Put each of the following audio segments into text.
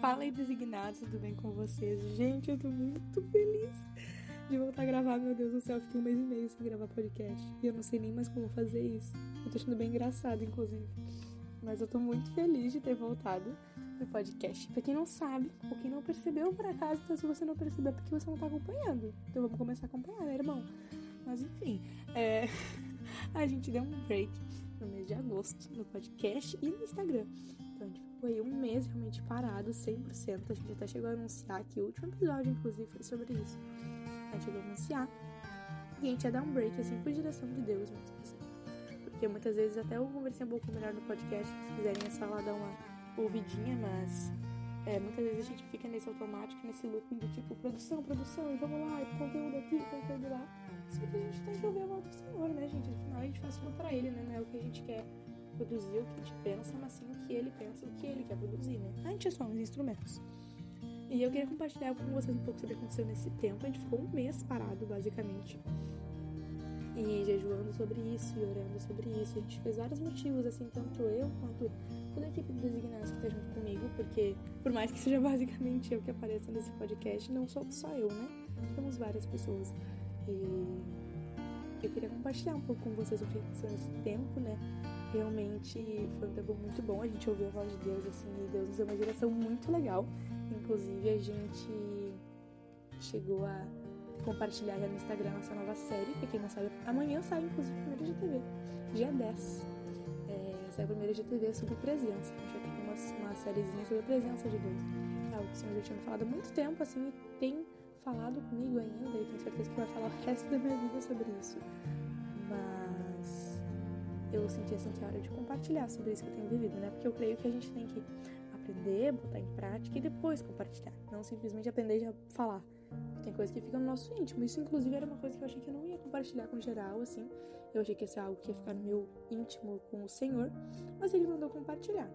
Fala aí, designados, tudo bem com vocês? Gente, eu tô muito feliz de voltar a gravar. Meu Deus do céu, fiquei um mês e meio sem gravar podcast. E eu não sei nem mais como fazer isso. Eu tô achando bem engraçado, inclusive. Mas eu tô muito feliz de ter voltado no podcast. Pra quem não sabe, ou quem não percebeu por acaso, então se você não percebeu, é porque você não tá acompanhando. Então vamos começar a acompanhar, né, irmão? Mas enfim, é... a gente deu um break no mês de agosto no podcast e no Instagram. Então a gente aí um mês realmente parado, 100%. A gente até chegou a anunciar que o último episódio, inclusive, foi sobre isso. A gente chegou a anunciar. E a gente ia dar um break, assim, por direção de Deus mesmo, assim. Porque muitas vezes até eu conversei um pouco melhor no podcast, se quiserem é só lá dar uma ouvidinha, mas é, muitas vezes a gente fica nesse automático, nesse looping do tipo produção, produção, e vamos lá, e conteúdo aqui, conteúdo lá. Só que a gente tem que ouvir a voz do Senhor, né, gente? Afinal, a gente faz tudo pra Ele, né? Não é o que a gente quer produzir, o que a gente pensa, mas sim o que Ele pensa, o que Ele quer produzir, né? A gente é só uns instrumentos. E eu queria compartilhar com vocês um pouco sobre o que aconteceu nesse tempo. A gente ficou um mês parado, basicamente. E jejuando sobre isso e orando sobre isso. A gente fez vários motivos, assim, tanto eu quanto toda a equipe do Designados que tá junto comigo, porque por mais que seja basicamente eu que apareça nesse podcast, não sou só eu, né? Temos várias pessoas. E eu queria compartilhar um pouco com vocês o que aconteceu nesse tempo, né? Realmente foi um tempo muito bom, a gente ouviu a voz de Deus, assim, e Deus nos deu uma direção muito legal. Inclusive, a gente chegou a compartilhar no Instagram nossa nova série, pra quem não sabe, amanhã sai, inclusive, a primeira GTV, dia 10. É, sai a primeira GTV sobre presença. A gente vai ter uma, uma sériezinha sobre a presença de Deus. É algo que o Senhor já tinha falado há muito tempo, assim, e tem falado comigo ainda, e tenho certeza que vai falar o resto da minha vida sobre isso. Mas eu senti assim que é hora de compartilhar sobre isso que eu tenho vivido, né? Porque eu creio que a gente tem que aprender, botar em prática e depois compartilhar. Não simplesmente aprender já falar. Tem coisa que fica no nosso íntimo. Isso, inclusive, era uma coisa que eu achei que eu não ia compartilhar com geral, assim. Eu achei que ia ser algo que ia ficar no meu íntimo com o Senhor. Mas ele mandou compartilhar.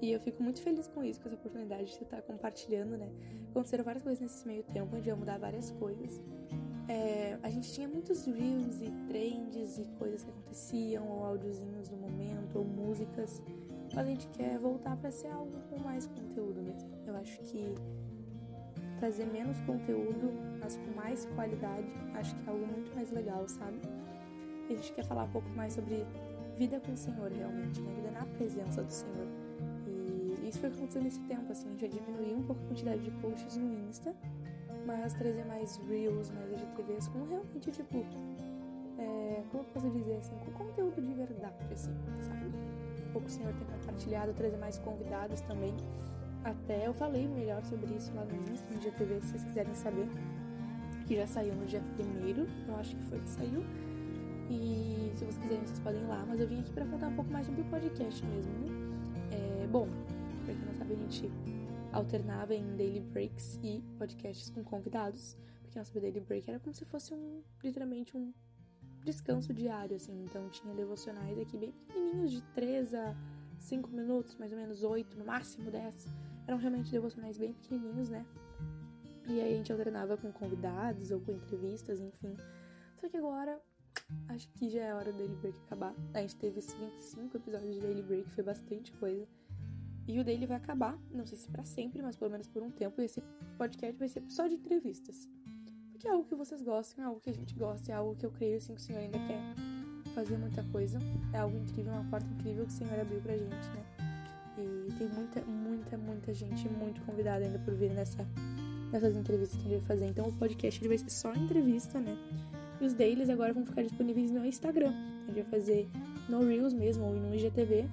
E eu fico muito feliz com isso, com essa oportunidade de estar compartilhando, né? Aconteceram várias coisas nesse meio tempo, onde ia mudar várias coisas. É, a gente tinha muitos reels e trends e coisas que aconteciam, ou áudiozinhos do momento, ou músicas. Mas a gente quer voltar para ser algo com mais conteúdo mesmo. Eu acho que trazer menos conteúdo, mas com mais qualidade, acho que é algo muito mais legal, sabe? E a gente quer falar um pouco mais sobre vida com o Senhor, realmente, né? Vida na presença do Senhor. Isso foi acontecendo nesse tempo, assim, já diminuiu um pouco a quantidade de posts no Insta, mas trazer mais Reels, mais IGTVs com realmente, tipo, é, como eu posso dizer, assim, com conteúdo de verdade, assim, sabe? Um pouco o Senhor tem compartilhado, trazer mais convidados também. Até eu falei melhor sobre isso lá no Insta, no IGTV, se vocês quiserem saber, que já saiu no dia primeiro, eu acho que foi que saiu. E se vocês quiserem, vocês podem ir lá, mas eu vim aqui para contar um pouco mais sobre o podcast mesmo, né? É, bom, sabe, a gente alternava em daily breaks e podcasts com convidados. Porque nosso daily break era como se fosse um, literalmente um descanso diário, assim. Então tinha devocionais aqui bem pequenininhos, de 3 a 5 minutos, mais ou menos 8, no máximo 10. Eram realmente devocionais bem pequenininhos, né? E aí a gente alternava com convidados ou com entrevistas, enfim. Só que agora acho que já é hora do Daily Break acabar. A gente teve 25 episódios de Daily Break, foi bastante coisa. E o dele vai acabar, não sei se para sempre, mas pelo menos por um tempo. Esse podcast vai ser só de entrevistas. Porque é algo que vocês gostam, é algo que a gente gosta, é algo que eu creio assim que o Senhor ainda quer fazer muita coisa. É algo incrível, uma porta incrível que o Senhor abriu pra gente, né? E tem muita, muita, muita gente muito convidada ainda por vir nessa, nessas entrevistas que a gente vai fazer. Então o podcast ele vai ser só entrevista, né? E os dailies agora vão ficar disponíveis no Instagram. A gente vai fazer no Reels mesmo ou no IGTV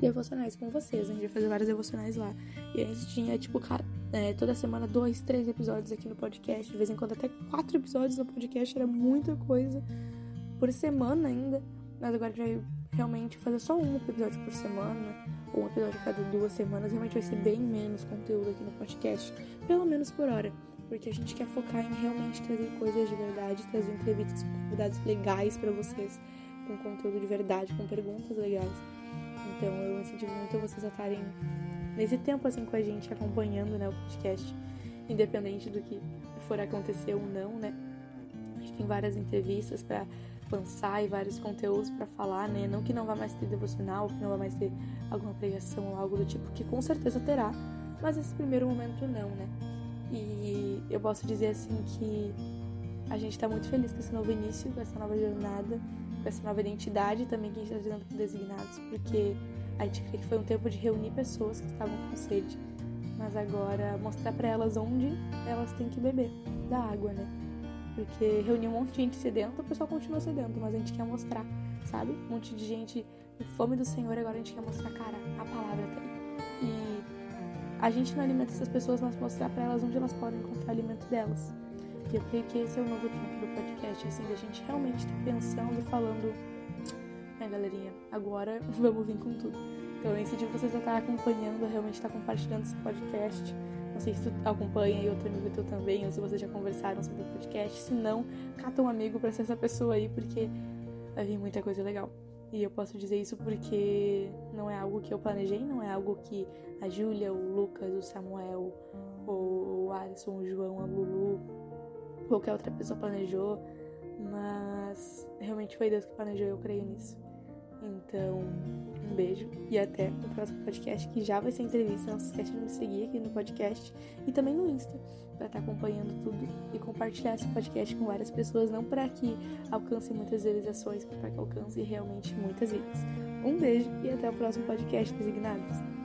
devocionais com vocês. A gente vai fazer vários devocionais lá. E a gente tinha, tipo, é, toda semana dois, três episódios aqui no podcast. De vez em quando até quatro episódios no podcast. Era muita coisa por semana ainda. Mas agora vai realmente fazer só um episódio por semana. Ou um episódio a cada duas semanas. Realmente vai ser bem menos conteúdo aqui no podcast. Pelo menos por hora. Porque a gente quer focar em realmente trazer coisas de verdade, trazer entrevistas com convidados legais para vocês, com conteúdo de verdade, com perguntas legais. Então eu incentivo muito vocês a estarem nesse tempo assim com a gente, acompanhando né, o podcast, independente do que for acontecer ou não, né? A gente tem várias entrevistas para lançar e vários conteúdos para falar, né? Não que não vá mais ter devocional, que não vá mais ter alguma pregação ou algo do tipo, que com certeza terá, Mas esse primeiro momento não, né? E eu posso dizer assim que a gente tá muito feliz com esse novo início, com essa nova jornada, com essa nova identidade também que a gente está trazendo designados, porque a gente crê que foi um tempo de reunir pessoas que estavam com sede, mas agora mostrar para elas onde elas têm que beber da água, né? Porque reunir um monte de gente sedenta, o pessoal continua sedento, mas a gente quer mostrar, sabe? Um monte de gente com fome do Senhor, agora a gente quer mostrar, cara, a palavra tem. E a gente não alimenta essas pessoas, mas mostrar para elas onde elas podem encontrar alimento delas. E eu creio que esse é o novo tempo do podcast, assim, da gente realmente tá pensando e falando, é galerinha, agora vamos vir com tudo. Então eu incentivo vocês a estar acompanhando, realmente estar compartilhando esse podcast. Não sei se tu acompanha e outro amigo teu também, ou se vocês já conversaram sobre o podcast. Se não, cata um amigo pra ser essa pessoa aí, porque vai vir muita coisa legal. E eu posso dizer isso porque não é algo que eu planejei, não é algo que a Júlia, o Lucas, o Samuel, o Alisson, o João, a Lulu, qualquer outra pessoa planejou, mas realmente foi Deus que planejou e eu creio nisso. Então, um beijo e até o próximo podcast, que já vai ser entrevista. Não se esqueça de me seguir aqui no podcast e também no Insta, para estar acompanhando tudo e compartilhar esse podcast com várias pessoas, não para que alcance muitas visualizações, mas para que alcance realmente muitas vidas. Um beijo e até o próximo podcast Designados.